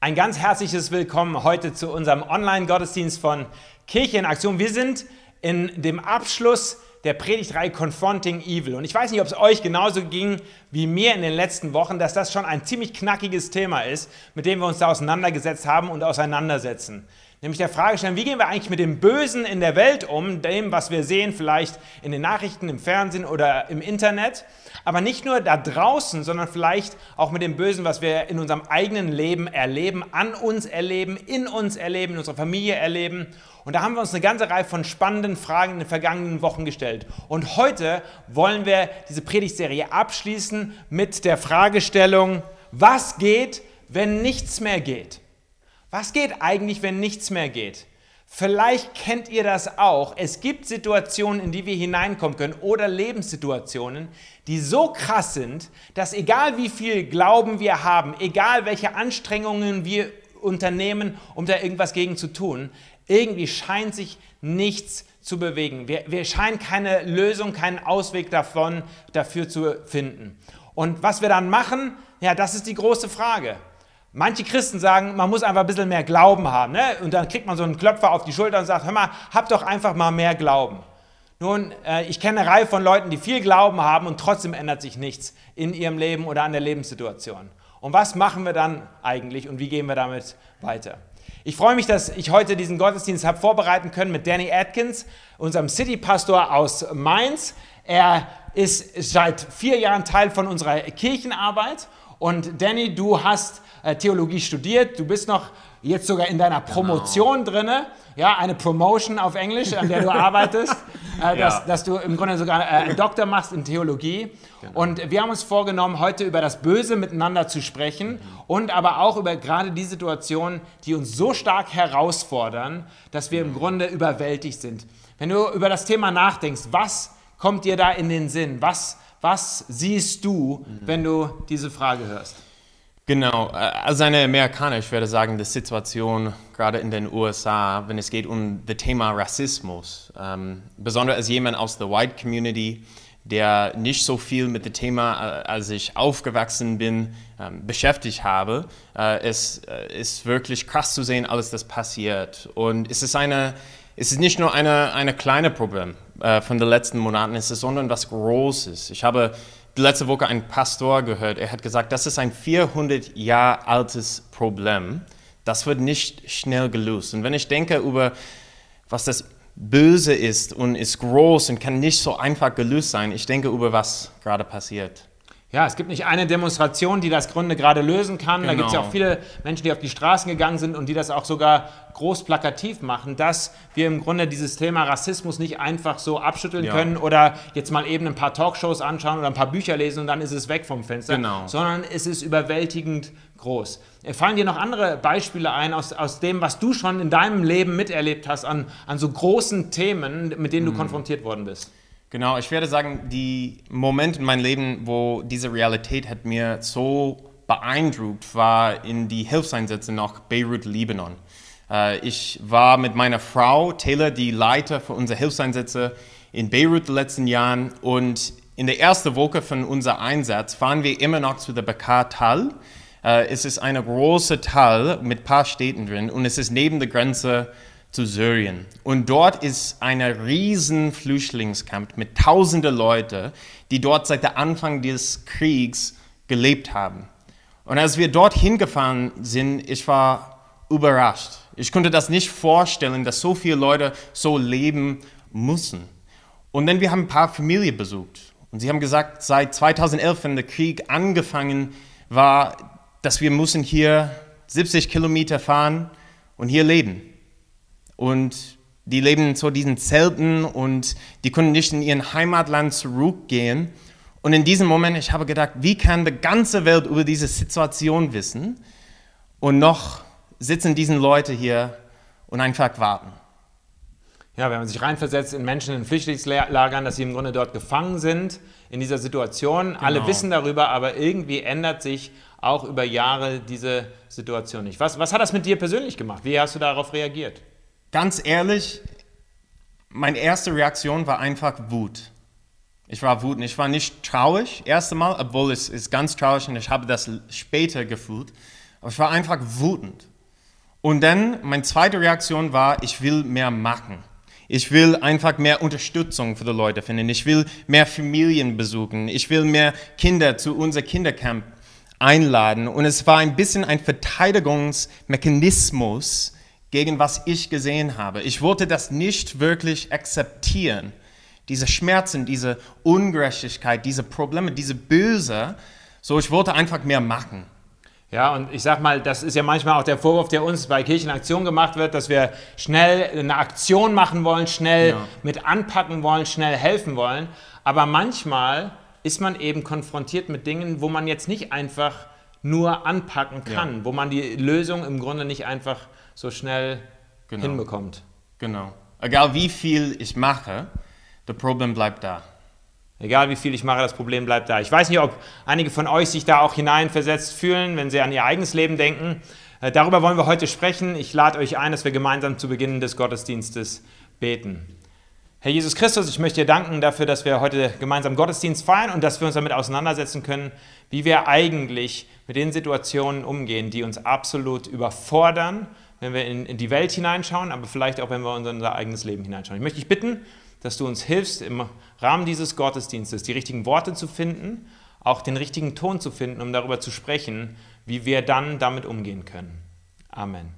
Ein ganz herzliches Willkommen heute zu unserem Online-Gottesdienst von Kirche in Aktion. Wir sind in dem Abschluss der Predigtreihe Confronting Evil. Und ich weiß nicht, ob es euch genauso ging wie mir in den letzten Wochen, dass das schon ein ziemlich knackiges Thema ist, mit dem wir uns da auseinandergesetzt haben und auseinandersetzen. Nämlich der Frage stellen, wie gehen wir eigentlich mit dem Bösen in der Welt um, dem, was wir sehen, vielleicht in den Nachrichten, im Fernsehen oder im Internet aber nicht nur da draußen, sondern vielleicht auch mit dem Bösen, was wir in unserem eigenen Leben erleben, an uns erleben, in uns erleben, in unserer Familie erleben. Und da haben wir uns eine ganze Reihe von spannenden Fragen in den vergangenen Wochen gestellt. Und heute wollen wir diese Predigtserie abschließen mit der Fragestellung, was geht, wenn nichts mehr geht? Was geht eigentlich, wenn nichts mehr geht? Vielleicht kennt ihr das auch. Es gibt Situationen, in die wir hineinkommen können oder Lebenssituationen, die so krass sind, dass egal wie viel Glauben wir haben, egal welche Anstrengungen wir unternehmen, um da irgendwas gegen zu tun, irgendwie scheint sich nichts zu bewegen. Wir, wir scheinen keine Lösung, keinen Ausweg davon dafür zu finden. Und was wir dann machen, ja, das ist die große Frage. Manche Christen sagen, man muss einfach ein bisschen mehr Glauben haben. Ne? Und dann kriegt man so einen Klöpfer auf die Schulter und sagt, hör mal, hab doch einfach mal mehr Glauben. Nun, äh, ich kenne eine Reihe von Leuten, die viel Glauben haben und trotzdem ändert sich nichts in ihrem Leben oder an der Lebenssituation. Und was machen wir dann eigentlich und wie gehen wir damit weiter? Ich freue mich, dass ich heute diesen Gottesdienst habe vorbereiten können mit Danny Atkins, unserem City-Pastor aus Mainz. Er ist seit vier Jahren Teil von unserer Kirchenarbeit. Und Danny, du hast äh, Theologie studiert, du bist noch jetzt sogar in deiner genau. Promotion genau. drinne, ja, eine Promotion auf Englisch, an der du arbeitest, äh, dass, ja. dass, du im Grunde sogar äh, einen Doktor machst in Theologie. Genau. Und wir haben uns vorgenommen, heute über das Böse miteinander zu sprechen mhm. und aber auch über gerade die Situationen, die uns so stark herausfordern, dass wir im mhm. Grunde überwältigt sind. Wenn du über das Thema nachdenkst, was kommt dir da in den Sinn? Was, was siehst du, wenn du diese Frage hörst? Genau, äh, als eine Amerikaner, ich würde sagen, die Situation gerade in den USA, wenn es geht um das Thema Rassismus, ähm, besonders als jemand aus der White Community, der nicht so viel mit dem Thema, äh, als ich aufgewachsen bin, ähm, beschäftigt habe, äh, es ist wirklich krass zu sehen, alles das passiert. Und es ist eine, es ist nicht nur eine, eine kleine Problem äh, von den letzten Monaten, es ist, sondern was Großes. Ich habe letzte Woche einen Pastor gehört, er hat gesagt, das ist ein 400 Jahre altes Problem. Das wird nicht schnell gelöst. Und wenn ich denke über, was das Böse ist und ist groß und kann nicht so einfach gelöst sein, ich denke über, was gerade passiert. Ja, es gibt nicht eine Demonstration, die das Grunde gerade lösen kann. Genau. Da gibt es ja auch viele Menschen, die auf die Straßen gegangen sind und die das auch sogar groß plakativ machen, dass wir im Grunde dieses Thema Rassismus nicht einfach so abschütteln ja. können oder jetzt mal eben ein paar Talkshows anschauen oder ein paar Bücher lesen und dann ist es weg vom Fenster, genau. sondern es ist überwältigend groß. Fallen dir noch andere Beispiele ein aus, aus dem, was du schon in deinem Leben miterlebt hast, an, an so großen Themen, mit denen du mhm. konfrontiert worden bist? Genau, ich werde sagen, die Moment in meinem Leben, wo diese Realität hat mir so beeindruckt, war in die Hilfseinsätze nach Beirut, Libanon. Äh, ich war mit meiner Frau Taylor, die Leiter für unsere Hilfseinsätze in Beirut in den letzten Jahren und in der ersten Woche von unserem Einsatz fahren wir immer noch zu der Bakar-Tal. Äh, es ist eine große Tal mit ein paar Städten drin und es ist neben der Grenze zu Syrien. Und dort ist ein riesen Flüchtlingscamp mit tausenden Leuten, die dort seit dem Anfang des Kriegs gelebt haben. Und als wir dort hingefahren sind, ich war überrascht. Ich konnte das nicht vorstellen, dass so viele Leute so leben müssen. Und dann wir haben ein paar Familien besucht. Und sie haben gesagt, seit 2011, wenn der Krieg angefangen war, dass wir müssen hier 70 Kilometer fahren und hier leben. Und die leben zu diesen Zelten und die können nicht in ihren Heimatland zurückgehen. Und in diesem Moment, ich habe gedacht, wie kann die ganze Welt über diese Situation wissen? Und noch sitzen diese Leute hier und einfach warten. Ja, wenn man sich reinversetzt in Menschen in Flüchtlingslagern, dass sie im Grunde dort gefangen sind in dieser Situation. Genau. Alle wissen darüber, aber irgendwie ändert sich auch über Jahre diese Situation nicht. Was, was hat das mit dir persönlich gemacht? Wie hast du darauf reagiert? Ganz ehrlich, meine erste Reaktion war einfach Wut. Ich war wütend. Ich war nicht traurig, erste Mal, obwohl es ist ganz traurig und ich habe das später gefühlt. Aber ich war einfach wütend. Und dann, meine zweite Reaktion war, ich will mehr machen. Ich will einfach mehr Unterstützung für die Leute finden. Ich will mehr Familien besuchen. Ich will mehr Kinder zu unser Kindercamp einladen. Und es war ein bisschen ein Verteidigungsmechanismus gegen was ich gesehen habe. Ich wollte das nicht wirklich akzeptieren. Diese Schmerzen, diese Ungerechtigkeit, diese Probleme, diese Böse. So, ich wollte einfach mehr machen. Ja, und ich sag mal, das ist ja manchmal auch der Vorwurf, der uns bei Kirchenaktion gemacht wird, dass wir schnell eine Aktion machen wollen, schnell ja. mit anpacken wollen, schnell helfen wollen. Aber manchmal ist man eben konfrontiert mit Dingen, wo man jetzt nicht einfach nur anpacken kann, ja. wo man die Lösung im Grunde nicht einfach so schnell genau. hinbekommt. Genau. Egal wie viel ich mache, das Problem bleibt da. Egal wie viel ich mache, das Problem bleibt da. Ich weiß nicht, ob einige von euch sich da auch hineinversetzt fühlen, wenn sie an ihr eigenes Leben denken. Äh, darüber wollen wir heute sprechen. Ich lade euch ein, dass wir gemeinsam zu Beginn des Gottesdienstes beten. Herr Jesus Christus, ich möchte dir danken dafür, dass wir heute gemeinsam Gottesdienst feiern und dass wir uns damit auseinandersetzen können, wie wir eigentlich mit den Situationen umgehen, die uns absolut überfordern, wenn wir in, in die Welt hineinschauen, aber vielleicht auch, wenn wir in unser eigenes Leben hineinschauen. Ich möchte dich bitten, dass du uns hilfst, im Rahmen dieses Gottesdienstes die richtigen Worte zu finden, auch den richtigen Ton zu finden, um darüber zu sprechen, wie wir dann damit umgehen können. Amen.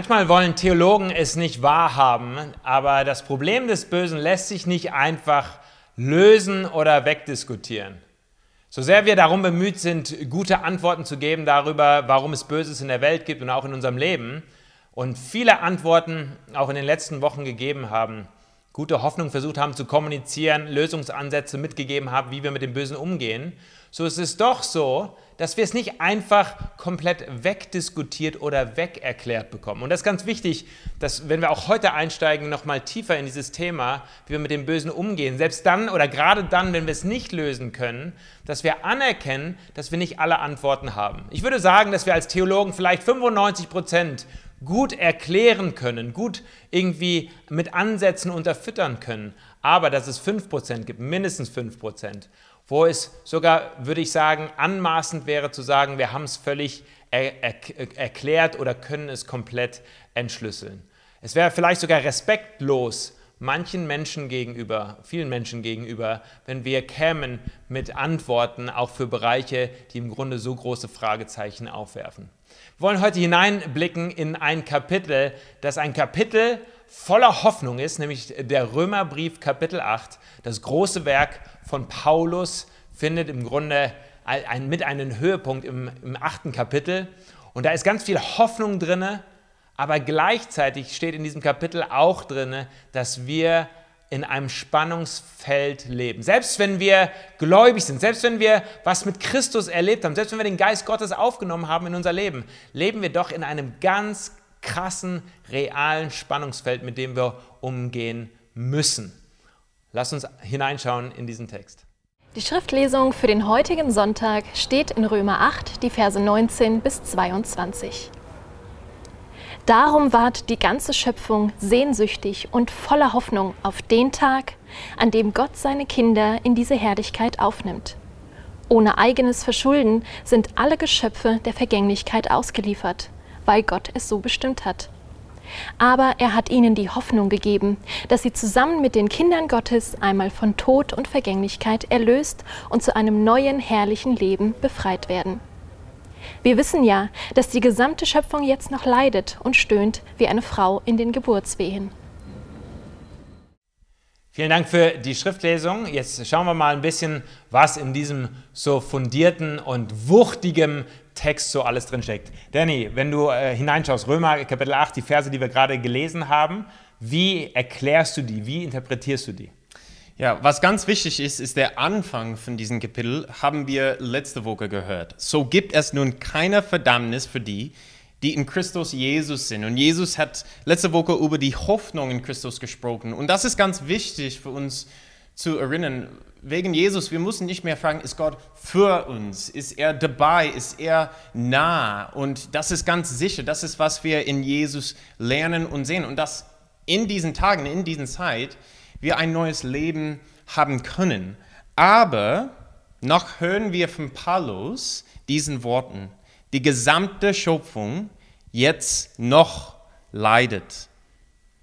Manchmal wollen Theologen es nicht wahrhaben, aber das Problem des Bösen lässt sich nicht einfach lösen oder wegdiskutieren. So sehr wir darum bemüht sind, gute Antworten zu geben darüber, warum es Böses in der Welt gibt und auch in unserem Leben, und viele Antworten auch in den letzten Wochen gegeben haben, gute Hoffnung versucht haben zu kommunizieren, Lösungsansätze mitgegeben haben, wie wir mit dem Bösen umgehen, so ist es doch so, dass wir es nicht einfach komplett wegdiskutiert oder wegerklärt bekommen. Und das ist ganz wichtig, dass wenn wir auch heute einsteigen, nochmal tiefer in dieses Thema, wie wir mit dem Bösen umgehen, selbst dann oder gerade dann, wenn wir es nicht lösen können, dass wir anerkennen, dass wir nicht alle Antworten haben. Ich würde sagen, dass wir als Theologen vielleicht 95 Prozent gut erklären können, gut irgendwie mit Ansätzen unterfüttern können, aber dass es 5% gibt, mindestens 5%, wo es sogar, würde ich sagen, anmaßend wäre zu sagen, wir haben es völlig er er erklärt oder können es komplett entschlüsseln. Es wäre vielleicht sogar respektlos manchen Menschen gegenüber, vielen Menschen gegenüber, wenn wir kämen mit Antworten auch für Bereiche, die im Grunde so große Fragezeichen aufwerfen. Wir wollen heute hineinblicken in ein Kapitel, das ein Kapitel voller Hoffnung ist, nämlich der Römerbrief Kapitel 8. Das große Werk von Paulus findet im Grunde ein, mit einem Höhepunkt im, im achten Kapitel. Und da ist ganz viel Hoffnung drin, aber gleichzeitig steht in diesem Kapitel auch drin, dass wir in einem Spannungsfeld leben. Selbst wenn wir gläubig sind, selbst wenn wir was mit Christus erlebt haben, selbst wenn wir den Geist Gottes aufgenommen haben in unser Leben, leben wir doch in einem ganz krassen, realen Spannungsfeld, mit dem wir umgehen müssen. Lass uns hineinschauen in diesen Text. Die Schriftlesung für den heutigen Sonntag steht in Römer 8, die Verse 19 bis 22. Darum ward die ganze Schöpfung sehnsüchtig und voller Hoffnung auf den Tag, an dem Gott seine Kinder in diese Herrlichkeit aufnimmt. Ohne eigenes Verschulden sind alle Geschöpfe der Vergänglichkeit ausgeliefert, weil Gott es so bestimmt hat. Aber er hat ihnen die Hoffnung gegeben, dass sie zusammen mit den Kindern Gottes einmal von Tod und Vergänglichkeit erlöst und zu einem neuen herrlichen Leben befreit werden. Wir wissen ja, dass die gesamte Schöpfung jetzt noch leidet und stöhnt wie eine Frau in den Geburtswehen. Vielen Dank für die Schriftlesung. Jetzt schauen wir mal ein bisschen, was in diesem so fundierten und wuchtigen Text so alles drinsteckt. Danny, wenn du äh, hineinschaust, Römer Kapitel 8, die Verse, die wir gerade gelesen haben, wie erklärst du die? Wie interpretierst du die? Ja, was ganz wichtig ist, ist der Anfang von diesem Kapitel, haben wir letzte Woche gehört. So gibt es nun keine Verdammnis für die, die in Christus Jesus sind. Und Jesus hat letzte Woche über die Hoffnung in Christus gesprochen. Und das ist ganz wichtig für uns zu erinnern. Wegen Jesus, wir müssen nicht mehr fragen, ist Gott für uns? Ist er dabei? Ist er nah? Und das ist ganz sicher. Das ist, was wir in Jesus lernen und sehen. Und dass in diesen Tagen, in diesen Zeit, wir ein neues Leben haben können. Aber noch hören wir von Paulus diesen Worten die gesamte Schöpfung jetzt noch leidet.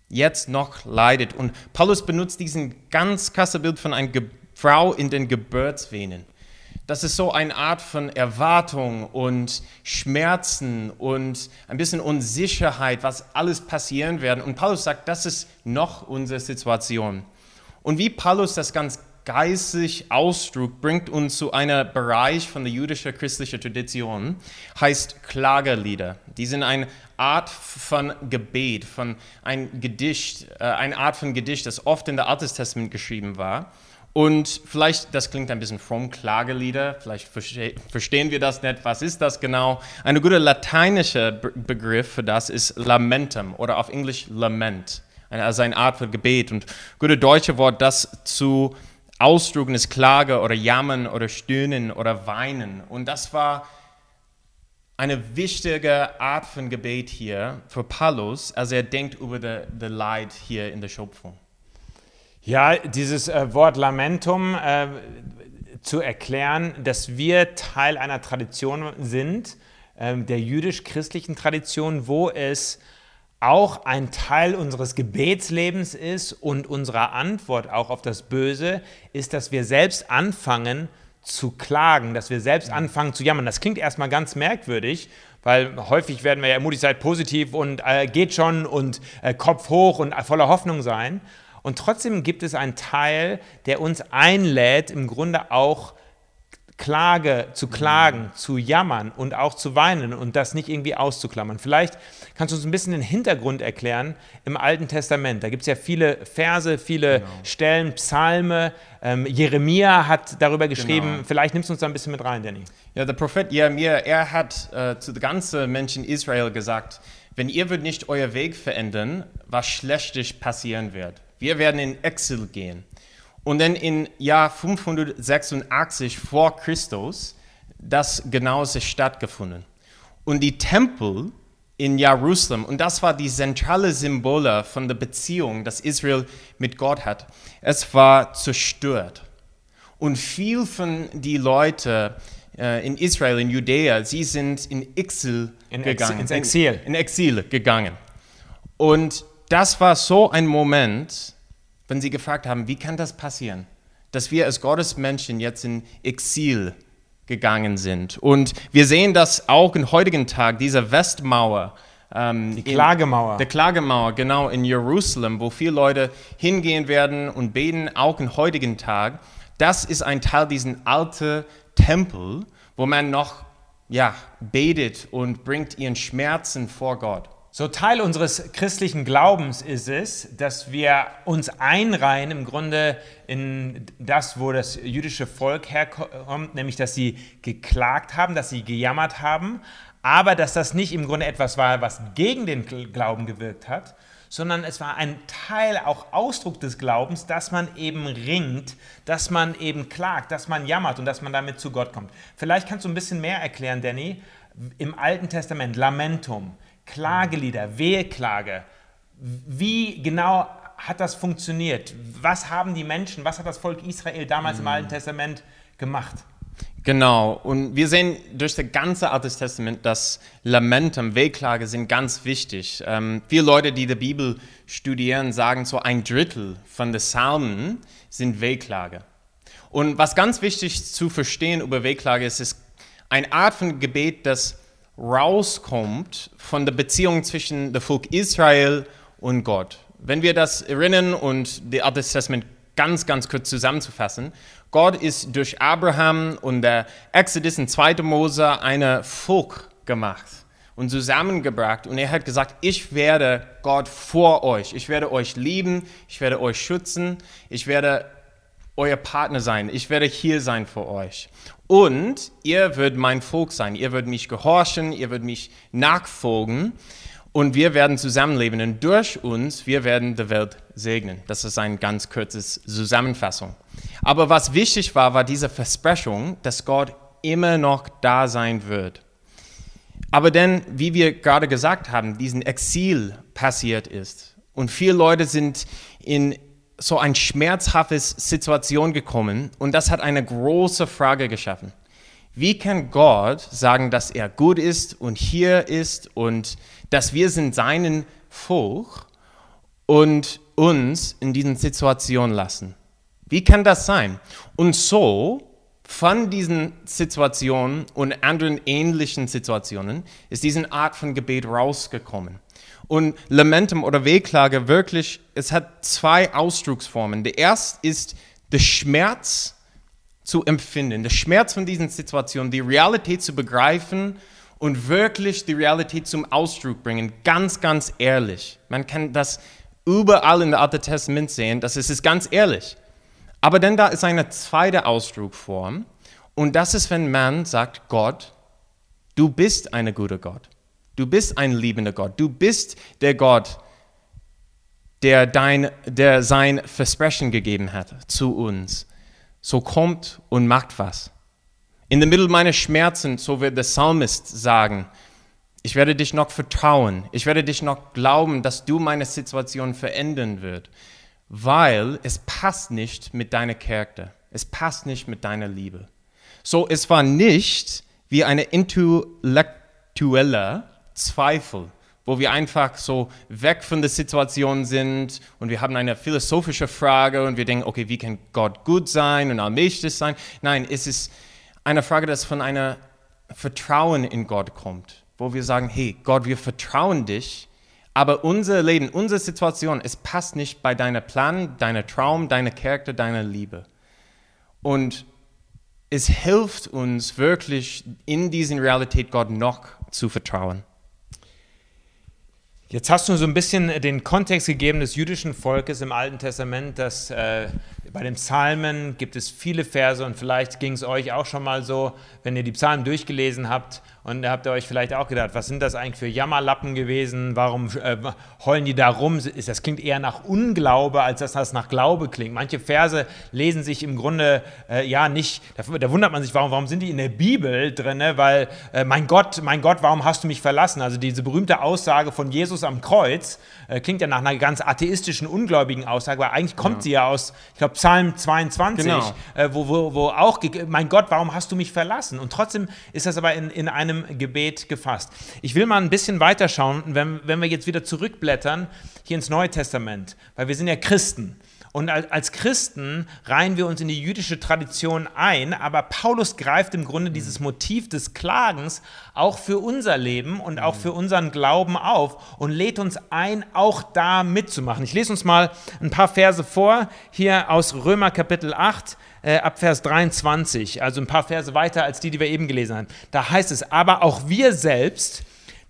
Jetzt noch leidet. Und Paulus benutzt diesen ganz krasse Bild von einer Ge Frau in den Geburtsvenen. Das ist so eine Art von Erwartung und Schmerzen und ein bisschen Unsicherheit, was alles passieren wird. Und Paulus sagt, das ist noch unsere Situation. Und wie Paulus das ganz geistig ausdrückt, bringt uns zu einem Bereich von der jüdischen christlichen Tradition, heißt Klagelieder. Die sind eine Art von Gebet, von ein Gedicht, äh, eine Art von Gedicht, das oft in der Altes Testament geschrieben war. Und vielleicht, das klingt ein bisschen fromm, Klagelieder, vielleicht verste verstehen wir das nicht, was ist das genau? Ein guter lateinischer Be Begriff für das ist Lamentum oder auf Englisch Lament, also eine Art von Gebet. Und gute deutsche Wort, das zu Ausdrücken ist Klage oder Jammern oder Stöhnen oder Weinen. Und das war eine wichtige Art von Gebet hier für Paulus, als er denkt über das Leid hier in der Schöpfung. Ja, dieses äh, Wort Lamentum äh, zu erklären, dass wir Teil einer Tradition sind, äh, der jüdisch-christlichen Tradition, wo es auch ein Teil unseres Gebetslebens ist und unserer Antwort auch auf das Böse, ist, dass wir selbst anfangen zu klagen, dass wir selbst anfangen zu jammern. Das klingt erstmal ganz merkwürdig, weil häufig werden wir ja ermutigt, seid positiv und äh, geht schon und äh, Kopf hoch und voller Hoffnung sein. Und trotzdem gibt es einen Teil, der uns einlädt, im Grunde auch Klage zu klagen, zu jammern und auch zu weinen und das nicht irgendwie auszuklammern. Vielleicht kannst du uns ein bisschen den Hintergrund erklären im Alten Testament. Da gibt es ja viele Verse, viele genau. Stellen, Psalme. Ähm, Jeremia hat darüber geschrieben. Genau. Vielleicht nimmst du uns da ein bisschen mit rein, Danny. Ja, der Prophet Jeremia, er hat äh, zu den ganzen Menschen Israel gesagt, wenn ihr wird nicht euer Weg verändern, was Schlechtes passieren wird. Wir werden in Exil gehen. Und dann im Jahr 586 vor Christus, das genau ist stattgefunden. Und die Tempel in Jerusalem. Und das war die zentrale Symbole von der Beziehung, das Israel mit Gott hat. Es war zerstört. Und viel von die Leute äh, in Israel, in Judäa, sie sind in Exil In Ex- gegangen. ins Exil. In, in Exil gegangen. Und das war so ein Moment, wenn sie gefragt haben, wie kann das passieren, dass wir als Gottesmenschen jetzt in Exil gegangen sind. Und wir sehen das auch im heutigen Tag, diese Westmauer. Ähm, Die Klagemauer. der Klagemauer, genau, in Jerusalem, wo viele Leute hingehen werden und beten, auch im heutigen Tag. Das ist ein Teil diesen alten Tempel, wo man noch ja, betet und bringt ihren Schmerzen vor Gott. So Teil unseres christlichen Glaubens ist es, dass wir uns einreihen im Grunde in das, wo das jüdische Volk herkommt, nämlich dass sie geklagt haben, dass sie gejammert haben, aber dass das nicht im Grunde etwas war, was gegen den Glauben gewirkt hat, sondern es war ein Teil, auch Ausdruck des Glaubens, dass man eben ringt, dass man eben klagt, dass man jammert und dass man damit zu Gott kommt. Vielleicht kannst du ein bisschen mehr erklären, Danny, im Alten Testament, Lamentum, Klagelieder, Weheklage. Wie genau hat das funktioniert? Was haben die Menschen, was hat das Volk Israel damals im Alten Testament gemacht? Genau, und wir sehen durch das ganze Alte Testament, dass Lamentum, Wehklage sind ganz wichtig. Ähm, viele Leute, die die Bibel studieren, sagen so ein Drittel von den Psalmen sind Wehklage. Und was ganz wichtig zu verstehen über Wehklage ist, ist eine Art von Gebet, das rauskommt von der Beziehung zwischen dem Volk Israel und Gott. Wenn wir das erinnern und das Alte Testament ganz, ganz kurz zusammenzufassen, Gott ist durch Abraham und der Exodus in 2. Mose eine Volk gemacht und zusammengebracht. Und er hat gesagt, ich werde Gott vor euch. Ich werde euch lieben, ich werde euch schützen, ich werde euer Partner sein, ich werde hier sein für euch. Und ihr werdet mein Volk sein, ihr werdet mich gehorchen, ihr werdet mich nachfolgen und wir werden zusammenleben. Und durch uns, wir werden die Welt segnen. Das ist eine ganz kurze Zusammenfassung. Aber was wichtig war, war diese Versprechung, dass Gott immer noch da sein wird. Aber denn, wie wir gerade gesagt haben, diesen Exil passiert ist und viele Leute sind in so eine schmerzhafte Situation gekommen und das hat eine große Frage geschaffen. Wie kann Gott sagen, dass er gut ist und hier ist und dass wir sind seinen Volk und uns in diesen Situationen lassen? Wie kann das sein? Und so von diesen Situationen und anderen ähnlichen Situationen ist diese Art von Gebet rausgekommen. Und Lamentum oder Wehklage wirklich, es hat zwei Ausdrucksformen. Der erste ist der Schmerz zu empfinden, der Schmerz von diesen Situationen, die Realität zu begreifen und wirklich die Realität zum Ausdruck bringen, ganz, ganz ehrlich. Man kann das überall in der Alten Testament sehen, das ist ganz ehrlich. Aber dann da ist eine zweite Ausdruckform und das ist, wenn man sagt, Gott, du bist ein guter Gott. Du bist ein liebender Gott. Du bist der Gott, der, dein, der sein Versprechen gegeben hat zu uns. So kommt und macht was. In der Mitte meiner Schmerzen, so wird der Psalmist sagen, ich werde dich noch vertrauen. Ich werde dich noch glauben, dass du meine Situation verändern wird, weil es passt nicht mit deiner Charakter. Es passt nicht mit deiner Liebe. So, es war nicht wie eine intellektuelle Zweifel, wo wir einfach so weg von der Situation sind und wir haben eine philosophische Frage und wir denken, okay, wie kann Gott gut sein und allmächtig sein? Nein, es ist eine Frage, das von einer Vertrauen in Gott kommt, wo wir sagen, hey, Gott, wir vertrauen dich, aber unser Leben, unsere Situation, es passt nicht bei deiner Plan, deiner Traum, deiner Charakter, deiner Liebe. Und es hilft uns wirklich in diesen Realität Gott noch zu vertrauen. Jetzt hast du so ein bisschen den Kontext gegeben des jüdischen Volkes im Alten Testament, dass äh, bei den Psalmen gibt es viele Verse und vielleicht ging es euch auch schon mal so, wenn ihr die Psalmen durchgelesen habt und habt ihr euch vielleicht auch gedacht, was sind das eigentlich für Jammerlappen gewesen? Warum äh, heulen die da rum? Das klingt eher nach Unglaube, als dass das nach Glaube klingt. Manche Verse lesen sich im Grunde äh, ja nicht, da, da, wundert man sich, warum, warum sind die in der Bibel drin? Ne? Weil, äh, mein Gott, mein Gott, warum hast du mich verlassen? Also diese berühmte Aussage von Jesus am Kreuz äh, klingt ja nach einer ganz atheistischen, ungläubigen Aussage, weil eigentlich kommt ja. sie ja aus, ich glaube, Psalm 22, genau. Äh, wo, wo, wo auch, mein Gott, warum hast du mich verlassen? Und trotzdem ist das aber in, in einem Gebet gefasst. Ich will mal ein bisschen weiterschauen, wenn, wenn wir jetzt wieder zurückblättern hier ins Neue Testament, weil wir sind ja Christen. Und als Christen reihen wir uns in die jüdische Tradition ein, aber Paulus greift im Grunde dieses Motiv des Klagens auch für unser Leben und auch für unseren Glauben auf und lädt uns ein, auch da mitzumachen. Ich lese uns mal ein paar Verse vor, hier aus Römer Kapitel 8, äh, ab Vers 23, also ein paar Verse weiter als die, die wir eben gelesen haben. Da heißt es, aber auch wir selbst,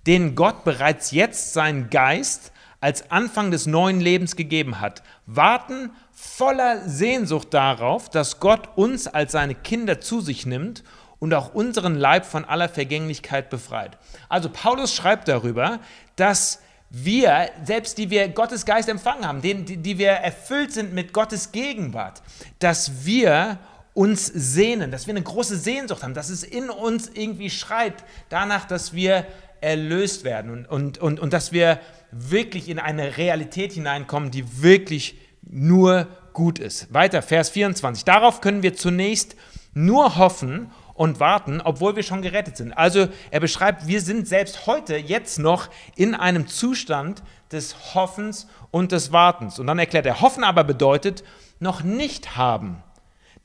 denen Gott bereits jetzt seinen Geist als Anfang des neuen Lebens gegeben hat, warten voller Sehnsucht darauf, dass Gott uns als seine Kinder zu sich nimmt und auch unseren Leib von aller Vergänglichkeit befreit. Also Paulus schreibt darüber, dass wir, selbst die wir Gottes Geist empfangen haben, die, die wir erfüllt sind mit Gottes Gegenwart, dass wir uns sehnen, dass wir eine große Sehnsucht haben, dass es in uns irgendwie schreit danach, dass wir erlöst werden und, und, und, und dass wir wirklich in eine Realität hineinkommen, die wirklich nur gut ist. Weiter, Vers 24. Darauf können wir zunächst nur hoffen und warten, obwohl wir schon gerettet sind. Also er beschreibt, wir sind selbst heute jetzt noch in einem Zustand des Hoffens und des Wartens. Und dann erklärt er, hoffen aber bedeutet noch nicht haben.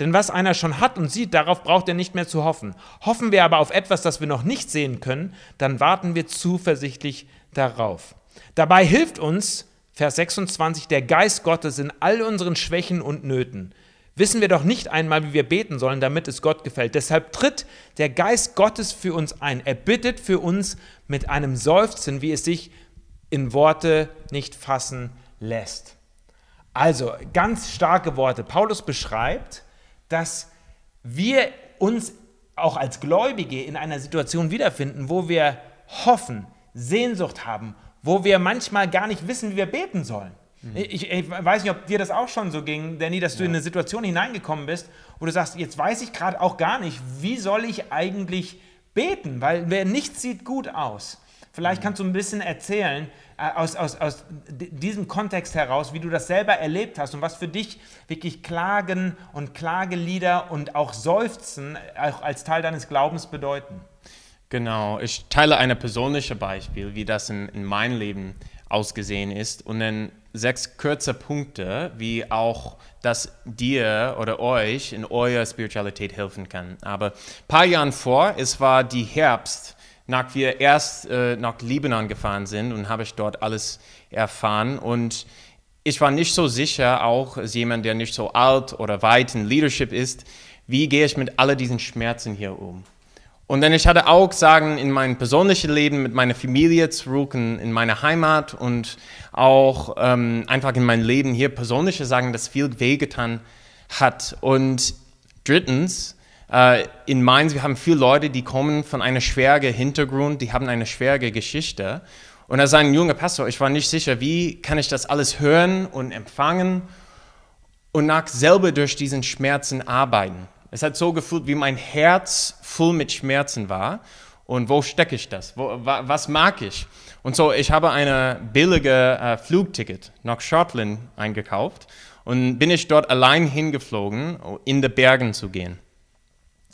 Denn was einer schon hat und sieht, darauf braucht er nicht mehr zu hoffen. Hoffen wir aber auf etwas, das wir noch nicht sehen können, dann warten wir zuversichtlich darauf. Dabei hilft uns, Vers 26, der Geist Gottes in all unseren Schwächen und Nöten wissen wir doch nicht einmal, wie wir beten sollen, damit es Gott gefällt. Deshalb tritt der Geist Gottes für uns ein. Er bittet für uns mit einem Seufzen, wie es sich in Worte nicht fassen lässt. Also ganz starke Worte. Paulus beschreibt, dass wir uns auch als Gläubige in einer Situation wiederfinden, wo wir hoffen, Sehnsucht haben, wo wir manchmal gar nicht wissen, wie wir beten sollen. Mhm. Ich, ich, weiß nicht, ob dir das auch schon so ging, Danny, dass du ja. in eine Situation hineingekommen bist, wo du sagst, jetzt weiß ich gerade auch gar nicht, wie soll ich eigentlich beten, weil wer nichts sieht gut aus. Vielleicht mhm. kannst du ein bisschen erzählen äh, aus, aus, aus diesem Kontext heraus, wie du das selber erlebt hast und was für dich wirklich Klagen und Klagelieder und auch Seufzen auch als Teil deines Glaubens bedeuten. Genau, ich teile ein persönliches Beispiel, wie das in, in meinem Leben ausgesehen ist und dann sechs kurze Punkte, wie auch das dir oder euch in eurer Spiritualität helfen kann. Aber ein paar Jahre vor, es war die Herbst, nach wir erst äh, nach Libanon gefahren sind und habe ich dort alles erfahren und ich war nicht so sicher, auch als jemand, der nicht so alt oder weit in Leadership ist, wie gehe ich mit all diesen Schmerzen hier um? Und dann ich hatte auch sagen, in meinem persönlichen Leben mit meiner Familie zurück in, in meine Heimat und auch ähm, einfach in mein Leben hier persönliche sagen, dass viel wehgetan hat. Und drittens, äh, in Mainz, wir haben viele Leute, die kommen von einem schwierigen Hintergrund, die haben eine schwierige Geschichte. Und als ein junger Pastor, ich war nicht sicher, wie kann ich das alles hören und empfangen und nach selber durch diesen Schmerzen arbeiten. Es hat so gefühlt, wie mein Herz voll mit Schmerzen war. Und wo stecke ich das? Wo, was mag ich? Und so, ich habe ein billige äh, Flugticket nach Schottland eingekauft und bin ich dort allein hingeflogen, in die Bergen zu gehen.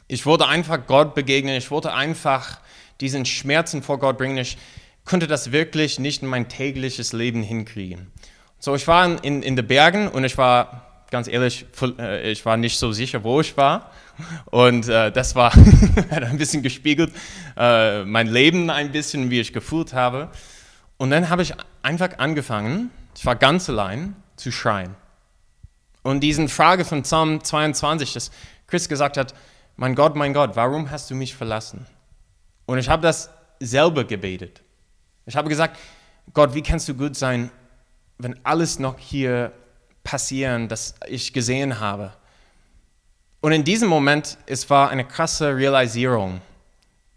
Ich wollte einfach Gott begegnen, ich wollte einfach diesen Schmerzen vor Gott bringen. Ich konnte das wirklich nicht in mein tägliches Leben hinkriegen. So, ich war in, in den Bergen und ich war ganz ehrlich, äh, ich war nicht so sicher, wo ich war. Und äh, das war hat ein bisschen gespiegelt, äh, mein Leben ein bisschen, wie ich gefühlt habe. Und dann habe ich einfach angefangen, ich war ganz allein, zu schreien. Und diese Frage von Psalm 22, dass Chris gesagt hat, mein Gott, mein Gott, warum hast du mich verlassen? Und ich habe das selber gebetet. Ich habe gesagt, Gott, wie kannst du gut sein, wenn alles noch hier passieren, das ich gesehen habe? Und in diesem Moment, es war eine krasse Realisierung,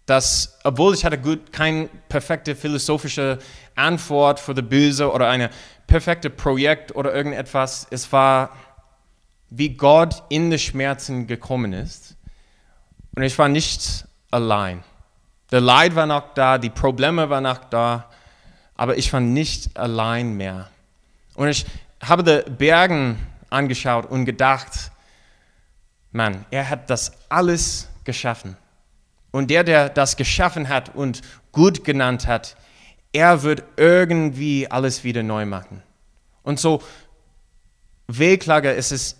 dass, obwohl ich hatte gut keine perfekte philosophische Antwort für das Böse oder ein perfektes Projekt oder irgendetwas, es war, wie Gott in die Schmerzen gekommen ist. Und ich war nicht allein. Der Leid war noch da, die Probleme waren noch da, aber ich war nicht allein mehr. Und ich habe die Bergen angeschaut und gedacht, Mann, er hat das alles geschaffen. Und der, der das geschaffen hat und gut genannt hat, er wird irgendwie alles wieder neu machen. Und so, Wehklage, es, ist,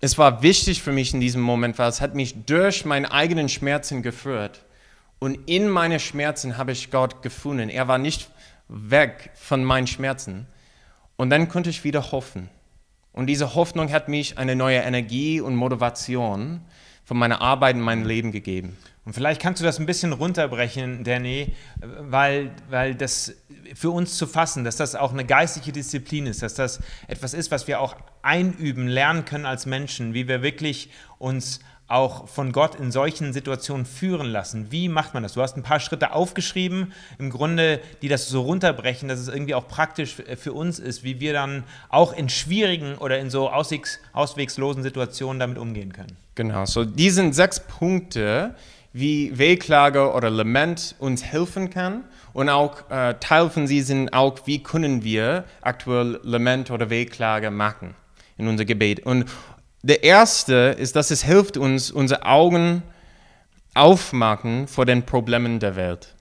es war wichtig für mich in diesem Moment, weil es hat mich durch meine eigenen Schmerzen geführt. Und in meine Schmerzen habe ich Gott gefunden. Er war nicht weg von meinen Schmerzen. Und dann konnte ich wieder hoffen. Und diese Hoffnung hat mich eine neue Energie und Motivation von meiner Arbeit in meinem Leben gegeben. Und vielleicht kannst du das ein bisschen runterbrechen, Danny, weil, weil das für uns zu fassen, dass das auch eine geistliche Disziplin ist, dass das etwas ist, was wir auch einüben, lernen können als Menschen, wie wir wirklich uns auch von Gott in solchen Situationen führen lassen. Wie macht man das? Du hast ein paar Schritte aufgeschrieben, im Grunde, die das so runterbrechen, dass es irgendwie auch praktisch für uns ist, wie wir dann auch in schwierigen oder in so auswegs, auswegslosen Situationen damit umgehen können. Genau, so die sind sechs Punkte, wie Wehklage oder Lament uns helfen kann. Und auch äh, Teil von sie sind auch, wie können wir aktuell Lament oder Wehklage machen in unser Gebet. Und der erste ist, dass es hilft uns, unsere Augen aufmachen vor den Problemen der Welt.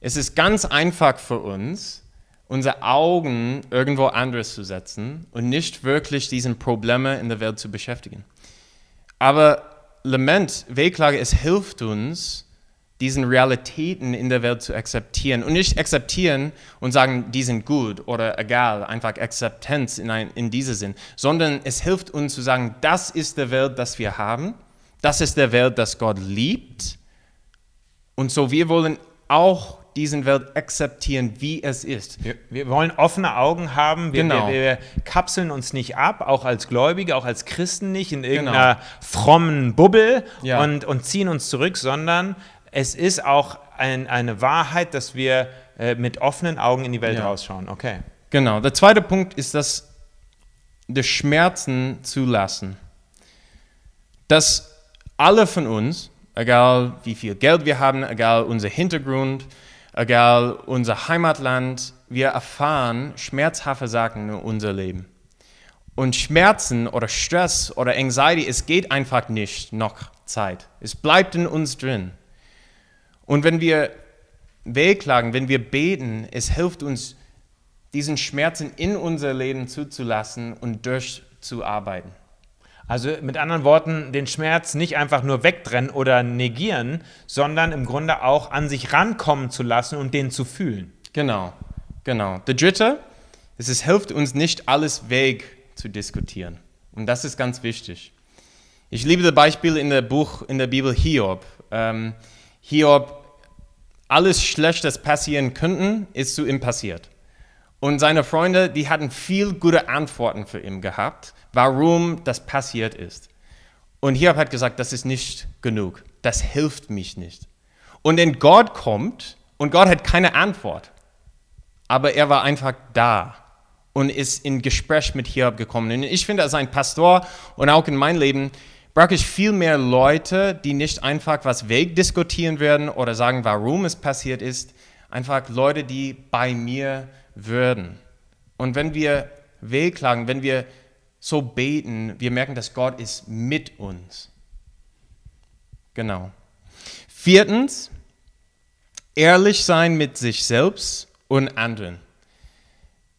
Es ist ganz einfach für uns, unsere Augen irgendwo anderes zu setzen und nicht wirklich diesen Probleme in der Welt zu beschäftigen. Aber Lament, Wehklage, es hilft uns, diesen Realitäten in der Welt zu akzeptieren und nicht akzeptieren und sagen, die sind gut oder egal, einfach Akzeptanz in, ein, in diesem Sinn, sondern es hilft uns zu sagen, das ist der Welt, das wir haben, das ist der Welt, das Gott liebt und so wir wollen auch diesen Welt akzeptieren, wie es ist. Wir, wir wollen offene Augen haben. Wir, genau. wir, wir, kapseln uns nicht ab, auch als Gläubige, auch als Christen nicht in irgendeiner genau. frommen Bubble ja. und, und ziehen uns zurück, sondern es ist auch ein, eine Wahrheit, dass wir äh, mit offenen Augen in die Welt ja. rausschauen. Okay. Genau. Der zweite Punkt ist das, das Schmerzen zulassen. Dass alle von uns, egal wie viel Geld wir haben, egal unser Hintergrund, egal unser Heimatland, wir erfahren schmerzhafte Sachen in unser Leben. Und Schmerzen oder Stress oder Anxiety, es geht einfach nicht noch Zeit. Es bleibt in uns drin. Und wenn wir wehklagen, wenn wir beten, es hilft uns, diesen Schmerzen in unser Leben zuzulassen und durchzuarbeiten. Also mit anderen Worten, den Schmerz nicht einfach nur wegtrennen oder negieren, sondern im Grunde auch an sich rankommen zu lassen und den zu fühlen. Genau, genau. Der dritte ist, es hilft uns nicht alles weg zu diskutieren. Und das ist ganz wichtig. Ich liebe das Beispiel in der Buch, in der Bibel Hiob. Ähm, Hiob, alles Schlechtes passieren könnte, ist zu ihm passiert. Und seine Freunde, die hatten viel gute Antworten für ihn gehabt, warum das passiert ist. Und Hiob hat gesagt, das ist nicht genug, das hilft mich nicht. Und dann Gott kommt und Gott hat keine Antwort, aber er war einfach da und ist in Gespräch mit Hiob gekommen. Und ich finde, als ein Pastor und auch in meinem Leben, brauche ich viel mehr Leute, die nicht einfach was wegdiskutieren werden oder sagen, warum es passiert ist. Einfach Leute, die bei mir würden. Und wenn wir wehklagen, wenn wir so beten, wir merken, dass Gott ist mit uns. Genau. Viertens, ehrlich sein mit sich selbst und anderen.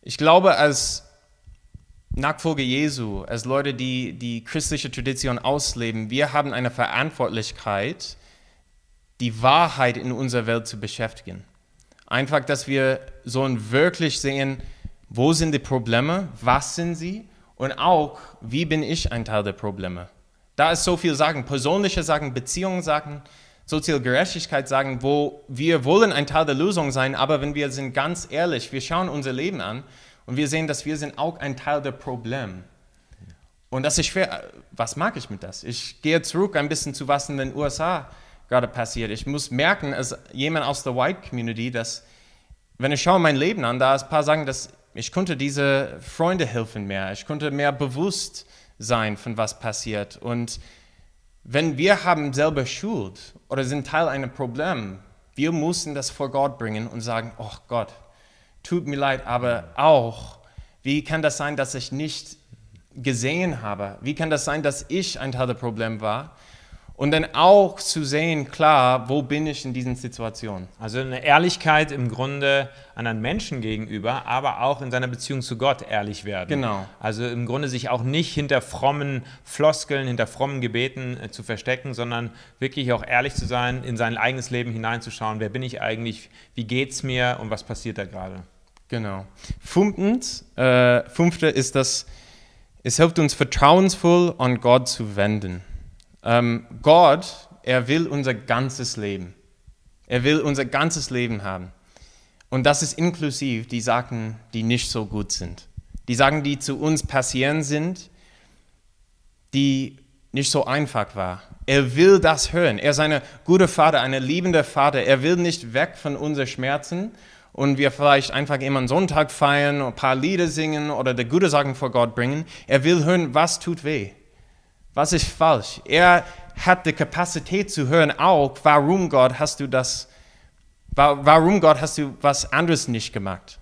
Ich glaube, als Nachfolger Jesu, als Leute, die die christliche Tradition ausleben, wir haben eine Verantwortlichkeit, die Wahrheit in unserer Welt zu beschäftigen. Einfach, dass wir so wirklich sehen, wo sind die Probleme, was sind sie und auch, wie bin ich ein Teil der Probleme. Da ist so viel Sachen, persönliche Sachen, Beziehungen Sachen, soziale Gerechtigkeit sagen, wo wir wollen ein Teil der Lösung sein, aber wenn wir sind ganz ehrlich, wir schauen unser Leben an und wir sehen, dass wir sind auch ein Teil der Problem. Und das ist schwer. Was mag ich mit das? Ich gehe zurück ein bisschen zu was in den USA gerade passiert. Ich muss merken, als jemand aus der White Community, dass wenn ich schaue mein Leben an, da ist ein paar sagen, dass ich konnte diese Freunde helfen mehr. Ich konnte mehr bewusst sein von was passiert. Und wenn wir haben selber Schuld oder sind Teil eines Problems, wir müssen das vor Gott bringen und sagen, oh Gott, tut mir leid, aber auch, wie kann das sein, dass ich nicht gesehen habe? Wie kann das sein, dass ich ein Teil des Problems war? Und dann auch zu sehen, klar, wo bin ich in diesen Situationen. Also eine Ehrlichkeit im Grunde anderen Menschen gegenüber, aber auch in seiner Beziehung zu Gott ehrlich werden. Genau. Also im Grunde sich auch nicht hinter frommen Floskeln, hinter frommen Gebeten äh, zu verstecken, sondern wirklich auch ehrlich zu sein, in sein eigenes Leben hineinzuschauen. Wer bin ich eigentlich? Wie geht es mir und was passiert da gerade? Genau. Fünftens, äh, fünfte ist das, es hilft uns vertrauensvoll an Gott zu wenden. Ähm, Gott, er will unser ganzes Leben. Er will unser ganzes Leben haben. Und das ist inklusiv die Sachen, die nicht so gut sind. Die Sachen, die zu uns passieren sind, die nicht so einfach war. Er will das hören. Er ist ein guter Vater, ein liebender Vater. Er will nicht weg von unseren Schmerzen und wir vielleicht einfach immer einen Sonntag feiern, ein paar Lieder singen oder die gute Sachen vor Gott bringen. Er will hören, was tut weh. Was ist falsch? Er hat die Kapazität zu hören, auch warum Gott hast du das, warum Gott hast du was anderes nicht gemacht?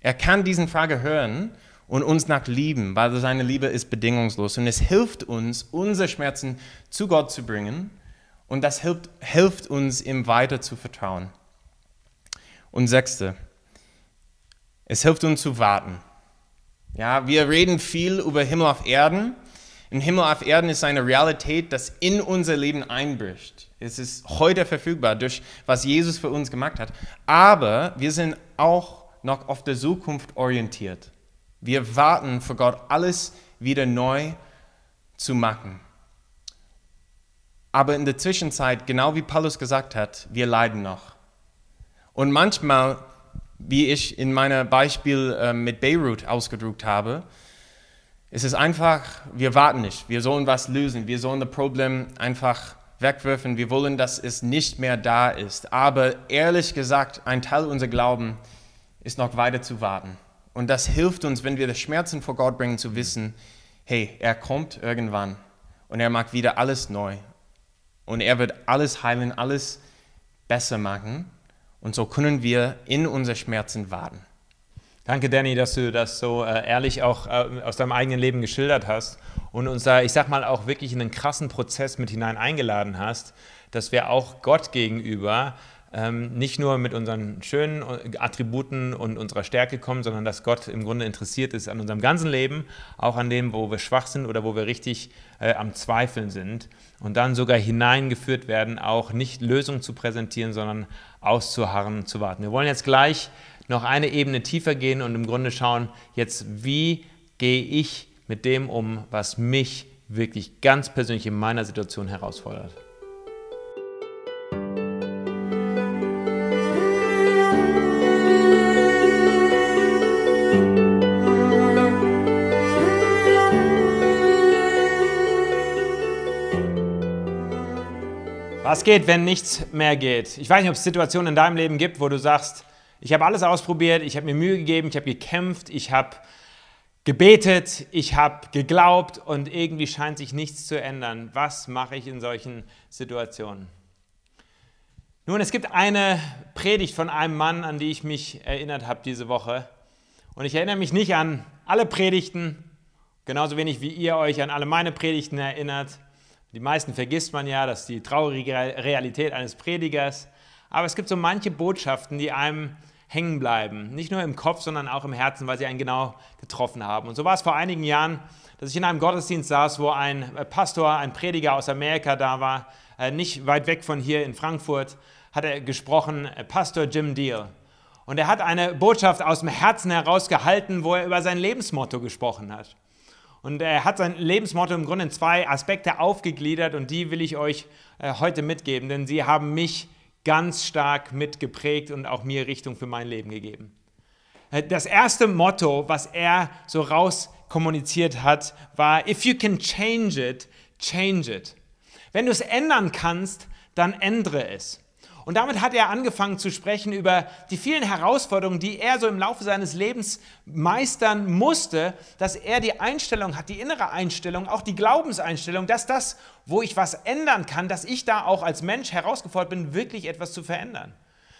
Er kann diese Frage hören und uns nach lieben, weil seine Liebe ist bedingungslos. Und es hilft uns, unsere Schmerzen zu Gott zu bringen. Und das hilft, hilft uns, ihm weiter zu vertrauen. Und sechste, es hilft uns zu warten. Ja, wir reden viel über Himmel auf Erden. Im Himmel auf Erden ist eine Realität, das in unser Leben einbricht. Es ist heute verfügbar durch was Jesus für uns gemacht hat. Aber wir sind auch noch auf der Zukunft orientiert. Wir warten für Gott, alles wieder neu zu machen. Aber in der Zwischenzeit, genau wie Paulus gesagt hat, wir leiden noch. Und manchmal, wie ich in meinem Beispiel äh, mit Beirut ausgedrückt habe, es ist einfach, wir warten nicht. Wir sollen was lösen. Wir sollen das Problem einfach wegwerfen. Wir wollen, dass es nicht mehr da ist. Aber ehrlich gesagt, ein Teil unserer Glauben ist noch weiter zu warten. Und das hilft uns, wenn wir das Schmerzen vor Gott bringen, zu wissen, hey, er kommt irgendwann und er macht wieder alles neu. Und er wird alles heilen, alles besser machen. Und so können wir in unsere Schmerzen warten. Danke, Danny, dass du das so äh, ehrlich auch äh, aus deinem eigenen Leben geschildert hast und uns da, ich sag mal, auch wirklich in einen krassen Prozess mit hinein eingeladen hast, dass wir auch Gott gegenüber ähm, nicht nur mit unseren schönen äh, Attributen und unserer Stärke kommen, sondern dass Gott im Grunde interessiert ist an unserem ganzen Leben, auch an dem, wo wir schwach sind oder wo wir richtig äh, am Zweifeln sind und dann sogar hineingeführt werden, auch nicht Lösungen zu präsentieren, sondern auszuharren, zu warten. Wir wollen jetzt gleich noch eine Ebene tiefer gehen und im Grunde schauen, jetzt wie gehe ich mit dem um, was mich wirklich ganz persönlich in meiner Situation herausfordert. Was geht, wenn nichts mehr geht? Ich weiß nicht, ob es Situationen in deinem Leben gibt, wo du sagst, ich habe alles ausprobiert, ich habe mir Mühe gegeben, ich habe gekämpft, ich habe gebetet, ich habe geglaubt und irgendwie scheint sich nichts zu ändern. Was mache ich in solchen Situationen? Nun, es gibt eine Predigt von einem Mann, an die ich mich erinnert habe diese Woche. Und ich erinnere mich nicht an alle Predigten, genauso wenig wie ihr euch an alle meine Predigten erinnert. Die meisten vergisst man ja, das ist die traurige Realität eines Predigers. Aber es gibt so manche Botschaften, die einem hängen bleiben. Nicht nur im Kopf, sondern auch im Herzen, weil sie einen genau getroffen haben. Und so war es vor einigen Jahren, dass ich in einem Gottesdienst saß, wo ein äh, Pastor, ein Prediger aus Amerika da war, äh, nicht weit weg von hier in Frankfurt, hat er gesprochen, äh, Pastor Jim Deal. Und er hat eine Botschaft aus dem Herzen heraus gehalten, wo er über sein Lebensmotto gesprochen hat. Und er hat sein Lebensmotto im Grunde in zwei Aspekte aufgegliedert und die will ich euch äh, heute mitgeben, denn sie haben mich ganz stark mitgeprägt und auch mir Richtung für mein Leben gegeben. Äh, das erste Motto, was er so rauskommuniziert hat, war, if you can change it, change it. Wenn du es ändern kannst, dann ändere es. Und damit hat er angefangen zu sprechen über die vielen Herausforderungen, die er so im Laufe seines Lebens meistern musste, dass er die Einstellung hat, die innere Einstellung, auch die Glaubenseinstellung, dass das, wo ich was ändern kann, dass ich da auch als Mensch herausgefordert bin, wirklich etwas zu verändern.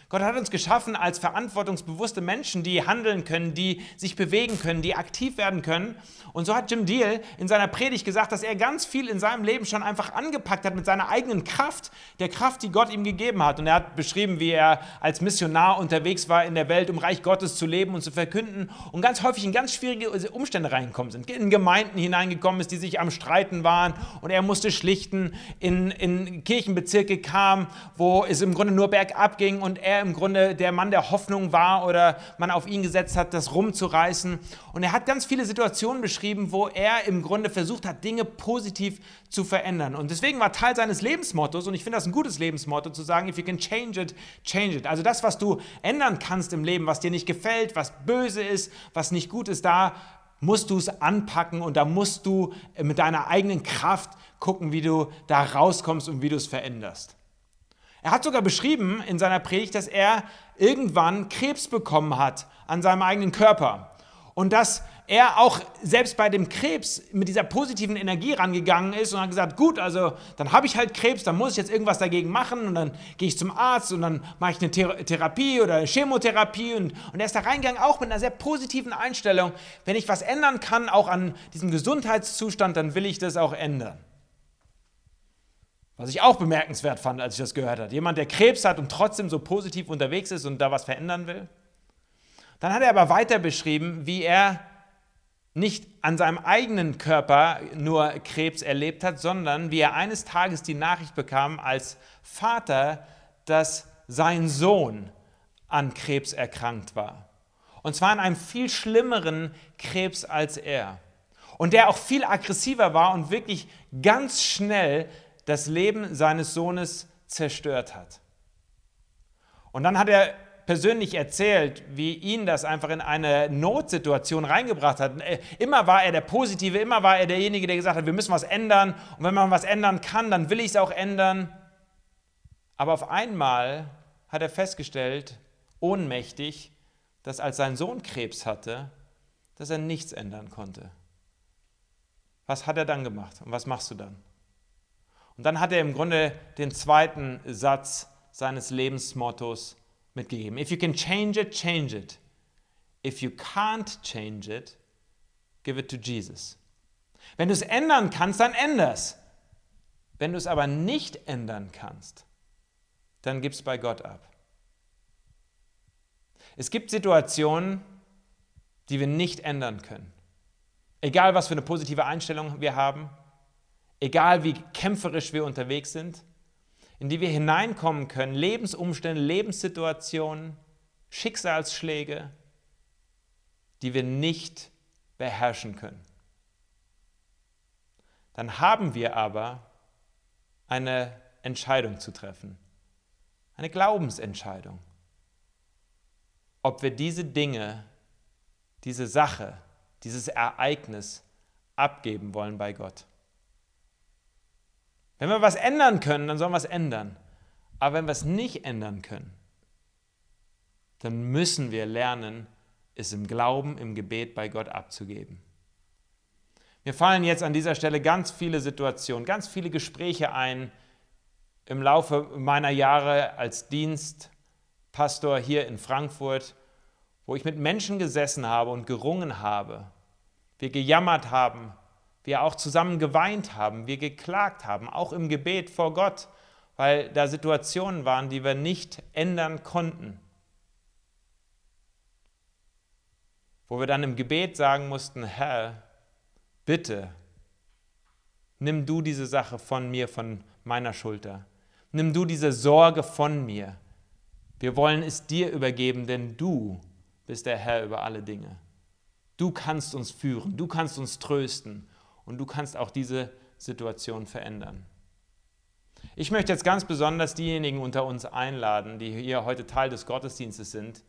Gott hat uns geschaffen als verantwortungsbewusste Menschen, die handeln können, die sich bewegen können, die aktiv werden können. Und so hat Jim Deal in seiner Predigt gesagt, dass er ganz viel in seinem Leben schon einfach angepackt hat mit seiner eigenen Kraft, der Kraft, die Gott ihm gegeben hat. Und er hat beschrieben, wie er als Missionar unterwegs war in der Welt, um Reich Gottes zu leben und zu verkünden und ganz häufig in ganz schwierige Umstände reingekommen sind, in Gemeinden hineingekommen ist, die sich am Streiten waren und er musste schlichten, in, in Kirchenbezirke kam, wo es im Grunde nur bergab ging und er im Grunde der Mann der Hoffnung war oder man auf ihn gesetzt hat, das rumzureißen. Und er hat ganz viele Situationen beschrieben, wo er im Grunde versucht hat, Dinge positiv zu verändern. Und deswegen war Teil seines Lebensmottos, und ich finde das ein gutes Lebensmotto, zu sagen, if you can change it, change it. Also das, was du ändern kannst im Leben, was dir nicht gefällt, was böse ist, was nicht gut ist, da musst du es anpacken und da musst du mit deiner eigenen Kraft gucken, wie du da rauskommst und wie du es veränderst. Er hat sogar beschrieben in seiner Predigt, dass er irgendwann Krebs bekommen hat an seinem eigenen Körper. Und dass er auch selbst bei dem Krebs mit dieser positiven Energie rangegangen ist und hat gesagt, gut, also dann habe ich halt Krebs, dann muss ich jetzt irgendwas dagegen machen und dann gehe ich zum Arzt und dann mache ich eine Therapie oder eine Chemotherapie und, und er ist da reingegangen auch mit einer sehr positiven Einstellung. Wenn ich was ändern kann, auch an diesem Gesundheitszustand, dann will ich das auch ändern. Was ich auch bemerkenswert fand, als ich das gehört habe. Jemand, der Krebs hat und trotzdem so positiv unterwegs ist und da was verändern will. Dann hat er aber weiter beschrieben, wie er nicht an seinem eigenen Körper nur Krebs erlebt hat, sondern wie er eines Tages die Nachricht bekam als Vater, dass sein Sohn an Krebs erkrankt war. Und zwar an einem viel schlimmeren Krebs als er. Und der auch viel aggressiver war und wirklich ganz schnell das Leben seines Sohnes zerstört hat. Und dann hat er persönlich erzählt, wie ihn das einfach in eine Notsituation reingebracht hat. Äh, immer war er der Positive, immer war er derjenige, der gesagt hat, wir müssen was ändern. Und wenn man was ändern kann, dann will ich es auch ändern. Aber auf einmal hat er festgestellt, ohnmächtig, dass als sein Sohn Krebs hatte, dass er nichts ändern konnte. Was hat er dann gemacht und was machst du dann? Und dann hat er im Grunde den zweiten Satz seines Lebensmottos mitgegeben. If you can change it, change it. If you can't change it, give it to Jesus. Wenn du es ändern kannst, dann änder's. Wenn du es aber nicht ändern kannst, dann gib es bei Gott ab. Es gibt Situationen, die wir nicht ändern können. Egal, was für eine positive Einstellung wir haben, egal wie kämpferisch wir unterwegs sind, in die wir hineinkommen können, Lebensumstände, Lebenssituationen, Schicksalsschläge, die wir nicht beherrschen können. Dann haben wir aber eine Entscheidung zu treffen, eine Glaubensentscheidung, ob wir diese Dinge, diese Sache, dieses Ereignis abgeben wollen bei Gott. Wenn wir was ändern können, dann sollen wir es ändern. Aber wenn wir es nicht ändern können, dann müssen wir lernen, es im Glauben, im Gebet bei Gott abzugeben. Mir fallen jetzt an dieser Stelle ganz viele Situationen, ganz viele Gespräche ein im Laufe meiner Jahre als Dienstpastor hier in Frankfurt, wo ich mit Menschen gesessen habe und gerungen habe, wir gejammert haben, wir auch zusammen geweint haben, wir geklagt haben, auch im Gebet vor Gott, weil da Situationen waren, die wir nicht ändern konnten. Wo wir dann im Gebet sagen mussten, Herr, bitte, nimm du diese Sache von mir, von meiner Schulter. Nimm du diese Sorge von mir. Wir wollen es dir übergeben, denn du bist der Herr über alle Dinge. Du kannst uns führen, du kannst uns trösten und du kannst auch diese Situation verändern. Ich möchte jetzt ganz besonders diejenigen unter uns einladen, die hier heute Teil des Gottesdienstes sind,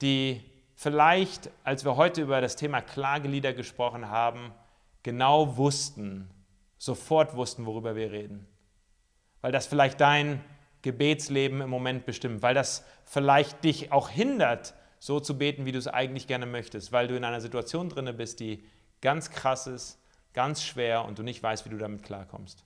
die vielleicht, als wir heute über das Thema Klagelieder gesprochen haben, genau wussten, sofort wussten, worüber wir reden. Weil das vielleicht dein Gebetsleben im Moment bestimmt, weil das vielleicht dich auch hindert, so zu beten, wie du es eigentlich gerne möchtest, weil du in einer Situation drin bist, die ganz krass ist, ganz schwer und du nicht weißt, wie du damit klarkommst.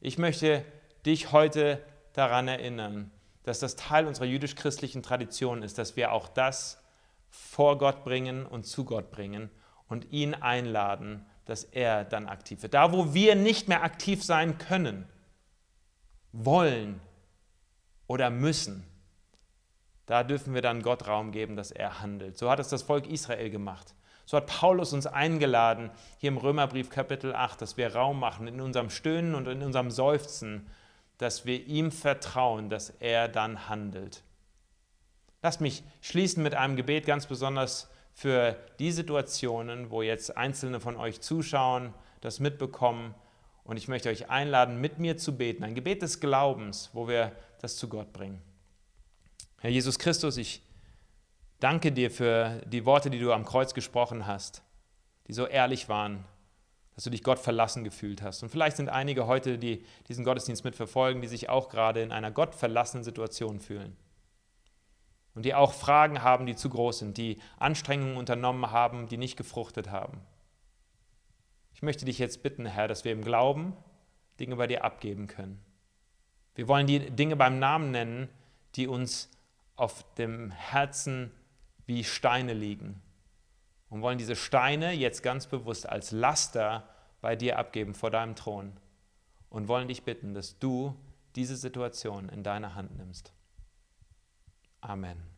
Ich möchte dich heute daran erinnern, dass das Teil unserer jüdisch-christlichen Tradition ist, dass wir auch das vor Gott bringen und zu Gott bringen und ihn einladen, dass er dann aktiv wird. Da, wo wir nicht mehr aktiv sein können, wollen oder müssen, da dürfen wir dann Gott Raum geben, dass er handelt. So hat es das Volk Israel gemacht. So hat Paulus uns eingeladen, hier im Römerbrief Kapitel 8, dass wir Raum machen in unserem Stöhnen und in unserem Seufzen, dass wir ihm vertrauen, dass er dann handelt. Lasst mich schließen mit einem Gebet ganz besonders für die Situationen, wo jetzt Einzelne von euch zuschauen, das mitbekommen. Und ich möchte euch einladen, mit mir zu beten. Ein Gebet des Glaubens, wo wir das zu Gott bringen. Herr Jesus Christus, ich danke dir für die Worte, die du am Kreuz gesprochen hast, die so ehrlich waren, dass du dich Gott verlassen gefühlt hast. Und vielleicht sind einige heute, die diesen Gottesdienst mitverfolgen, die sich auch gerade in einer gottverlassenen Situation fühlen. Und die auch Fragen haben, die zu groß sind, die Anstrengungen unternommen haben, die nicht gefruchtet haben. Ich möchte dich jetzt bitten, Herr, dass wir im Glauben Dinge bei dir abgeben können. Wir wollen die Dinge beim Namen nennen, die uns auf dem Herzen wie Steine liegen. Und wollen diese Steine jetzt ganz bewusst als Laster bei dir abgeben vor deinem Thron. Und wollen dich bitten, dass du diese Situation in deine Hand nimmst. Amen.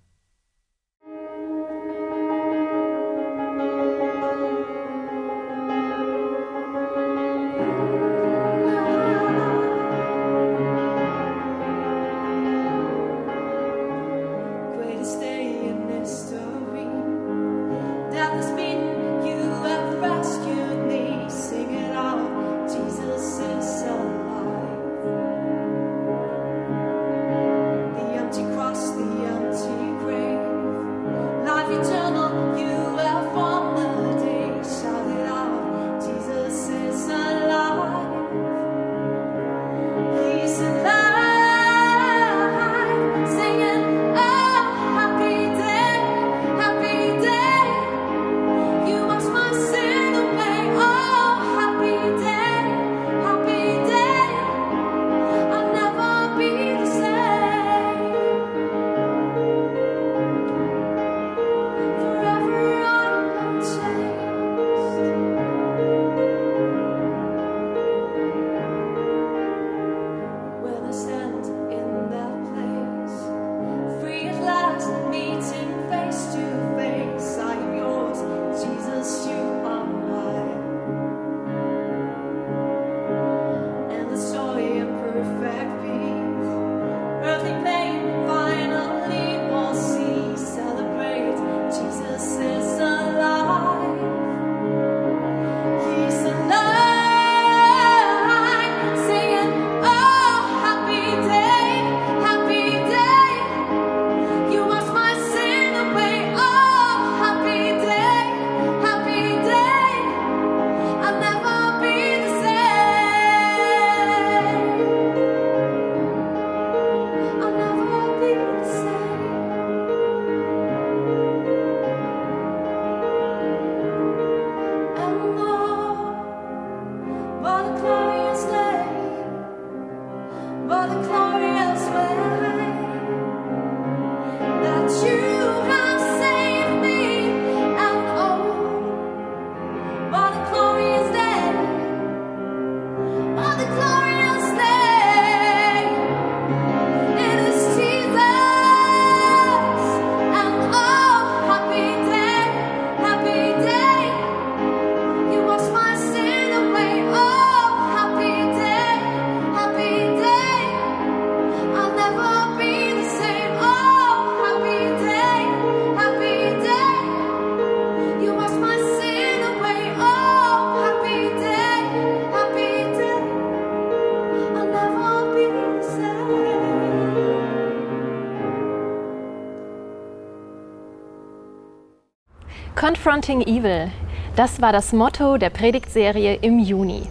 Confronting Evil, das war das Motto der Predigtserie im Juni.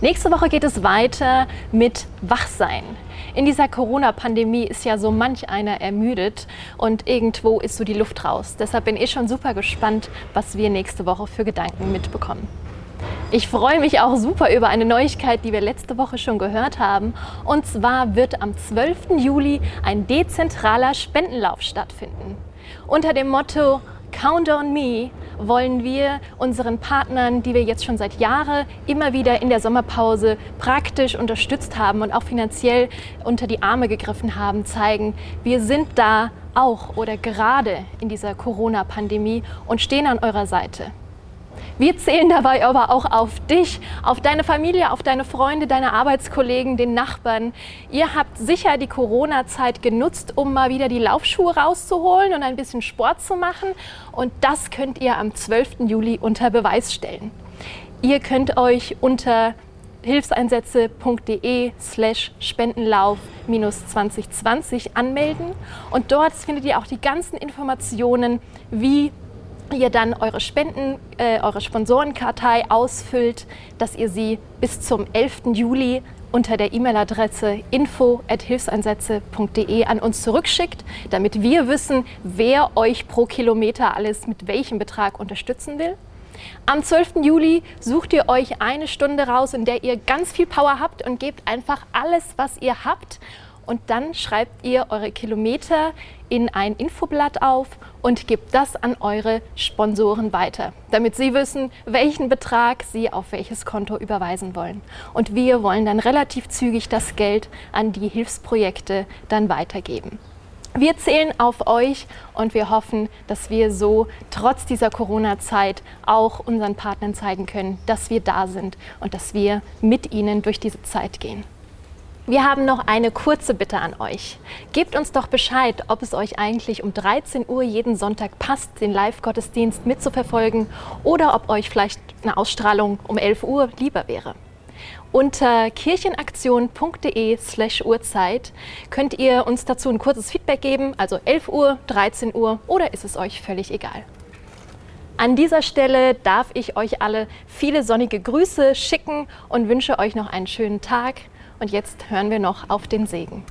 Nächste Woche geht es weiter mit Wachsein. In dieser Corona-Pandemie ist ja so manch einer ermüdet und irgendwo ist so die Luft raus. Deshalb bin ich schon super gespannt, was wir nächste Woche für Gedanken mitbekommen. Ich freue mich auch super über eine Neuigkeit, die wir letzte Woche schon gehört haben. Und zwar wird am 12. Juli ein dezentraler Spendenlauf stattfinden. Unter dem Motto Count on Me wollen wir unseren Partnern, die wir jetzt schon seit Jahren immer wieder in der Sommerpause praktisch unterstützt haben und auch finanziell unter die Arme gegriffen haben, zeigen, wir sind da auch oder gerade in dieser Corona-Pandemie und stehen an eurer Seite. Wir zählen dabei aber auch auf dich, auf deine Familie, auf deine Freunde, deine Arbeitskollegen, den Nachbarn. Ihr habt sicher die Corona-Zeit genutzt, um mal wieder die Laufschuhe rauszuholen und ein bisschen Sport zu machen. Und das könnt ihr am 12. Juli unter Beweis stellen. Ihr könnt euch unter hilfseinsätze.de slash Spendenlauf 2020 anmelden und dort findet ihr auch die ganzen Informationen, wie ihr dann eure Spenden, äh, eure Sponsorenkartei ausfüllt, dass ihr sie bis zum 11. Juli unter der E-Mail-Adresse info@hilfseinsätze.de an uns zurückschickt, damit wir wissen, wer euch pro Kilometer alles mit welchem Betrag unterstützen will. Am 12. Juli sucht ihr euch eine Stunde raus, in der ihr ganz viel Power habt und gebt einfach alles, was ihr habt. Und dann schreibt ihr eure Kilometer in ein Infoblatt auf und gebt das an eure Sponsoren weiter, damit sie wissen, welchen Betrag sie auf welches Konto überweisen wollen. Und wir wollen dann relativ zügig das Geld an die Hilfsprojekte dann weitergeben. Wir zählen auf euch und wir hoffen, dass wir so trotz dieser Corona-Zeit auch unseren Partnern zeigen können, dass wir da sind und dass wir mit ihnen durch diese Zeit gehen. Wir haben noch eine kurze Bitte an euch. Gebt uns doch Bescheid, ob es euch eigentlich um 13 Uhr jeden Sonntag passt, den Live-Gottesdienst mitzuverfolgen oder ob euch vielleicht eine Ausstrahlung um 11 Uhr lieber wäre. Unter kirchenaktion.de slash Uhrzeit könnt ihr uns dazu ein kurzes Feedback geben, also 11 Uhr, 13 Uhr oder ist es euch völlig egal. An dieser Stelle darf ich euch alle viele sonnige Grüße schicken und wünsche euch noch einen schönen Tag. Und jetzt hören wir noch auf den Segen.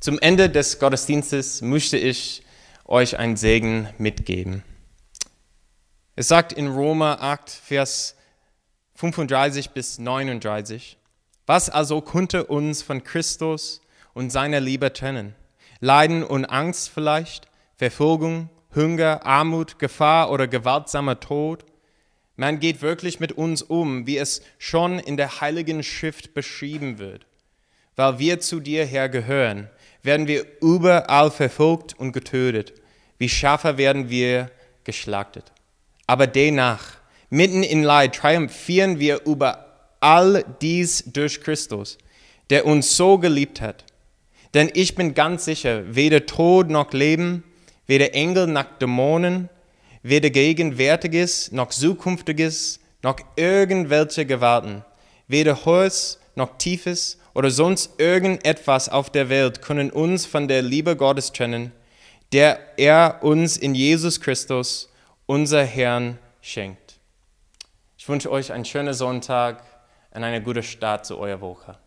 Zum Ende des Gottesdienstes möchte ich euch einen Segen mitgeben. Es sagt in Römer 8, Vers 35 bis 39, was also konnte uns von Christus und seiner Liebe trennen? Leiden und Angst vielleicht, Verfolgung, Hunger, Armut, Gefahr oder gewaltsamer Tod? Man geht wirklich mit uns um, wie es schon in der Heiligen Schrift beschrieben wird. Weil wir zu dir, Herr, gehören, werden wir überall verfolgt und getötet. Wie Schafe werden wir geschlachtet. Aber dennoch, mitten in Leid, triumphieren wir über all dies durch Christus, der uns so geliebt hat. Denn ich bin ganz sicher, weder Tod noch Leben, weder Engel noch Dämonen, weder Gegenwärtiges noch Zukünftiges noch irgendwelche Gewalten, weder Hohes noch Tiefes oder sonst irgendetwas auf der Welt können uns von der Liebe Gottes trennen, der er uns in Jesus Christus, unser Herrn, schenkt. Ich wünsche euch einen schönen Sonntag und eine gute Start zu eurer Woche.